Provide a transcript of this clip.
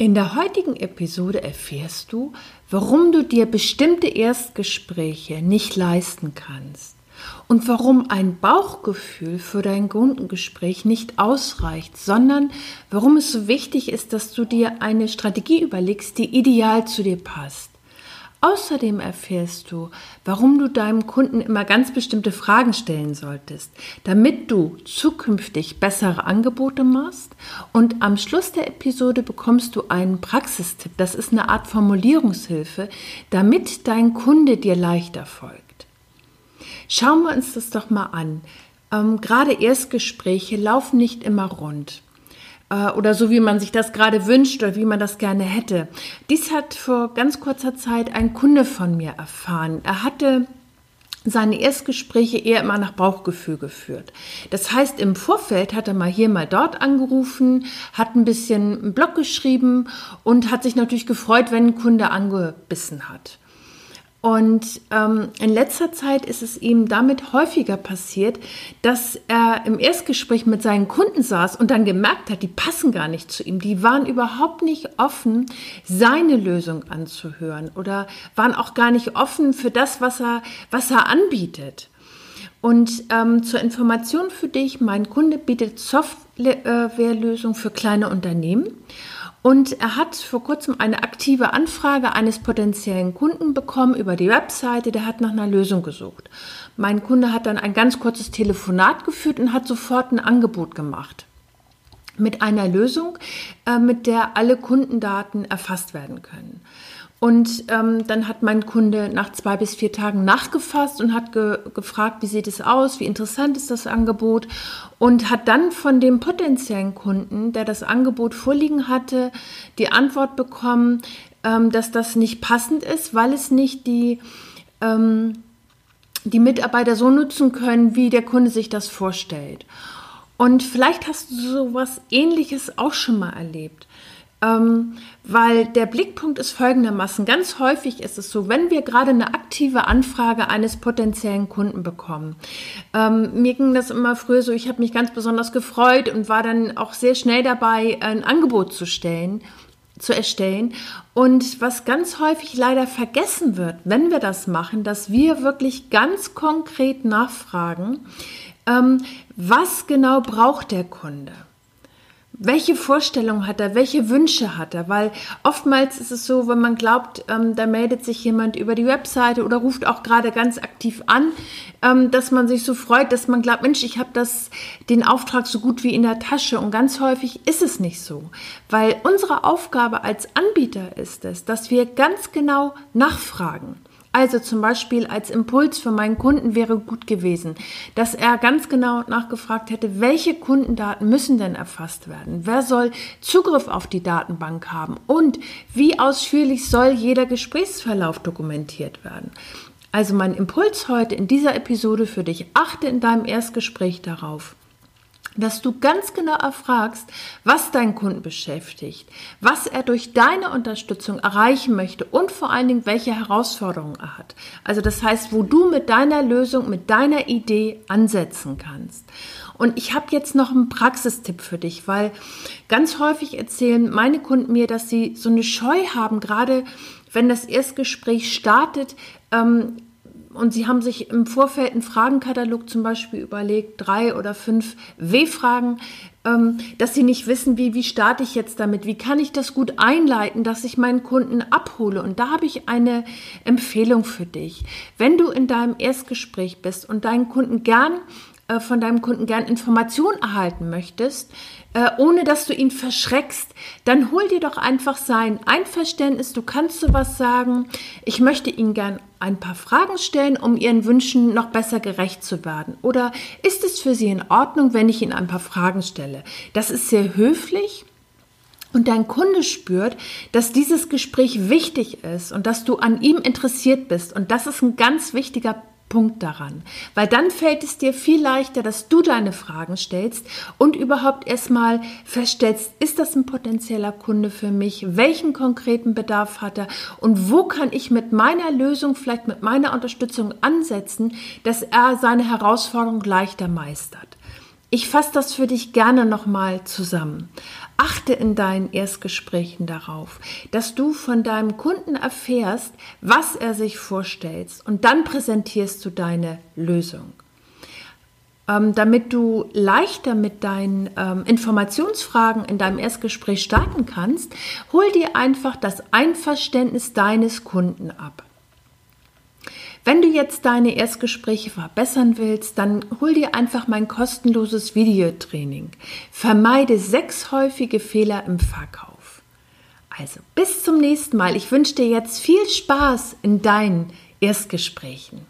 In der heutigen Episode erfährst du, warum du dir bestimmte Erstgespräche nicht leisten kannst und warum ein Bauchgefühl für dein Kundengespräch nicht ausreicht, sondern warum es so wichtig ist, dass du dir eine Strategie überlegst, die ideal zu dir passt. Außerdem erfährst du, warum du deinem Kunden immer ganz bestimmte Fragen stellen solltest, damit du zukünftig bessere Angebote machst. Und am Schluss der Episode bekommst du einen Praxistipp. Das ist eine Art Formulierungshilfe, damit dein Kunde dir leichter folgt. Schauen wir uns das doch mal an. Ähm, gerade Erstgespräche laufen nicht immer rund. Äh, oder so wie man sich das gerade wünscht oder wie man das gerne hätte. Dies hat vor ganz kurzer Zeit ein Kunde von mir erfahren. Er hatte seine Erstgespräche eher immer nach Bauchgefühl geführt. Das heißt, im Vorfeld hat er mal hier, mal dort angerufen, hat ein bisschen einen Blog geschrieben und hat sich natürlich gefreut, wenn ein Kunde angebissen hat. Und ähm, in letzter Zeit ist es ihm damit häufiger passiert, dass er im Erstgespräch mit seinen Kunden saß und dann gemerkt hat, die passen gar nicht zu ihm. Die waren überhaupt nicht offen, seine Lösung anzuhören oder waren auch gar nicht offen für das, was er, was er anbietet. Und ähm, zur Information für dich, mein Kunde bietet Softwarelösungen für kleine Unternehmen. Und er hat vor kurzem eine aktive Anfrage eines potenziellen Kunden bekommen über die Webseite. Der hat nach einer Lösung gesucht. Mein Kunde hat dann ein ganz kurzes Telefonat geführt und hat sofort ein Angebot gemacht. Mit einer Lösung, äh, mit der alle Kundendaten erfasst werden können. Und ähm, dann hat mein Kunde nach zwei bis vier Tagen nachgefasst und hat ge gefragt, wie sieht es aus, wie interessant ist das Angebot und hat dann von dem potenziellen Kunden, der das Angebot vorliegen hatte, die Antwort bekommen, ähm, dass das nicht passend ist, weil es nicht die, ähm, die Mitarbeiter so nutzen können, wie der Kunde sich das vorstellt. Und vielleicht hast du sowas ähnliches auch schon mal erlebt. Ähm, weil der Blickpunkt ist folgendermaßen. Ganz häufig ist es so, wenn wir gerade eine aktive Anfrage eines potenziellen Kunden bekommen. Ähm, mir ging das immer früher so, ich habe mich ganz besonders gefreut und war dann auch sehr schnell dabei, ein Angebot zu stellen zu erstellen. Und was ganz häufig leider vergessen wird, wenn wir das machen, dass wir wirklich ganz konkret nachfragen, ähm, was genau braucht der Kunde? Welche Vorstellung hat er, welche Wünsche hat er? Weil oftmals ist es so, wenn man glaubt, ähm, da meldet sich jemand über die Webseite oder ruft auch gerade ganz aktiv an, ähm, dass man sich so freut, dass man glaubt, Mensch, ich habe das den Auftrag so gut wie in der Tasche. Und ganz häufig ist es nicht so, weil unsere Aufgabe als Anbieter ist es, dass wir ganz genau nachfragen. Also zum Beispiel als Impuls für meinen Kunden wäre gut gewesen, dass er ganz genau nachgefragt hätte, welche Kundendaten müssen denn erfasst werden? Wer soll Zugriff auf die Datenbank haben? Und wie ausführlich soll jeder Gesprächsverlauf dokumentiert werden? Also mein Impuls heute in dieser Episode für dich, achte in deinem Erstgespräch darauf, dass du ganz genau erfragst, was deinen Kunden beschäftigt, was er durch deine Unterstützung erreichen möchte und vor allen Dingen, welche Herausforderungen er hat. Also das heißt, wo du mit deiner Lösung, mit deiner Idee ansetzen kannst. Und ich habe jetzt noch einen Praxistipp für dich, weil ganz häufig erzählen meine Kunden mir, dass sie so eine Scheu haben, gerade wenn das Erstgespräch startet, ähm, und Sie haben sich im Vorfeld einen Fragenkatalog zum Beispiel überlegt, drei oder fünf W-Fragen, ähm, dass Sie nicht wissen, wie, wie starte ich jetzt damit, wie kann ich das gut einleiten, dass ich meinen Kunden abhole. Und da habe ich eine Empfehlung für dich. Wenn du in deinem Erstgespräch bist und deinen Kunden gern äh, von deinem Kunden gern Informationen erhalten möchtest, äh, ohne dass du ihn verschreckst, dann hol dir doch einfach sein Einverständnis. Du kannst sowas sagen. Ich möchte Ihnen gern ein paar Fragen stellen, um Ihren Wünschen noch besser gerecht zu werden. Oder ist es für Sie in Ordnung, wenn ich Ihnen ein paar Fragen stelle? Das ist sehr höflich und dein Kunde spürt, dass dieses Gespräch wichtig ist und dass du an ihm interessiert bist. Und das ist ein ganz wichtiger Punkt daran. Weil dann fällt es dir viel leichter, dass du deine Fragen stellst und überhaupt erstmal feststellst, ist das ein potenzieller Kunde für mich? Welchen konkreten Bedarf hat er? Und wo kann ich mit meiner Lösung, vielleicht mit meiner Unterstützung ansetzen, dass er seine Herausforderung leichter meistert? Ich fasse das für dich gerne nochmal zusammen. Achte in deinen Erstgesprächen darauf, dass du von deinem Kunden erfährst, was er sich vorstellt und dann präsentierst du deine Lösung. Ähm, damit du leichter mit deinen ähm, Informationsfragen in deinem Erstgespräch starten kannst, hol dir einfach das Einverständnis deines Kunden ab. Wenn du jetzt deine Erstgespräche verbessern willst, dann hol dir einfach mein kostenloses Videotraining. Vermeide sechs häufige Fehler im Verkauf. Also bis zum nächsten Mal. Ich wünsche dir jetzt viel Spaß in deinen Erstgesprächen.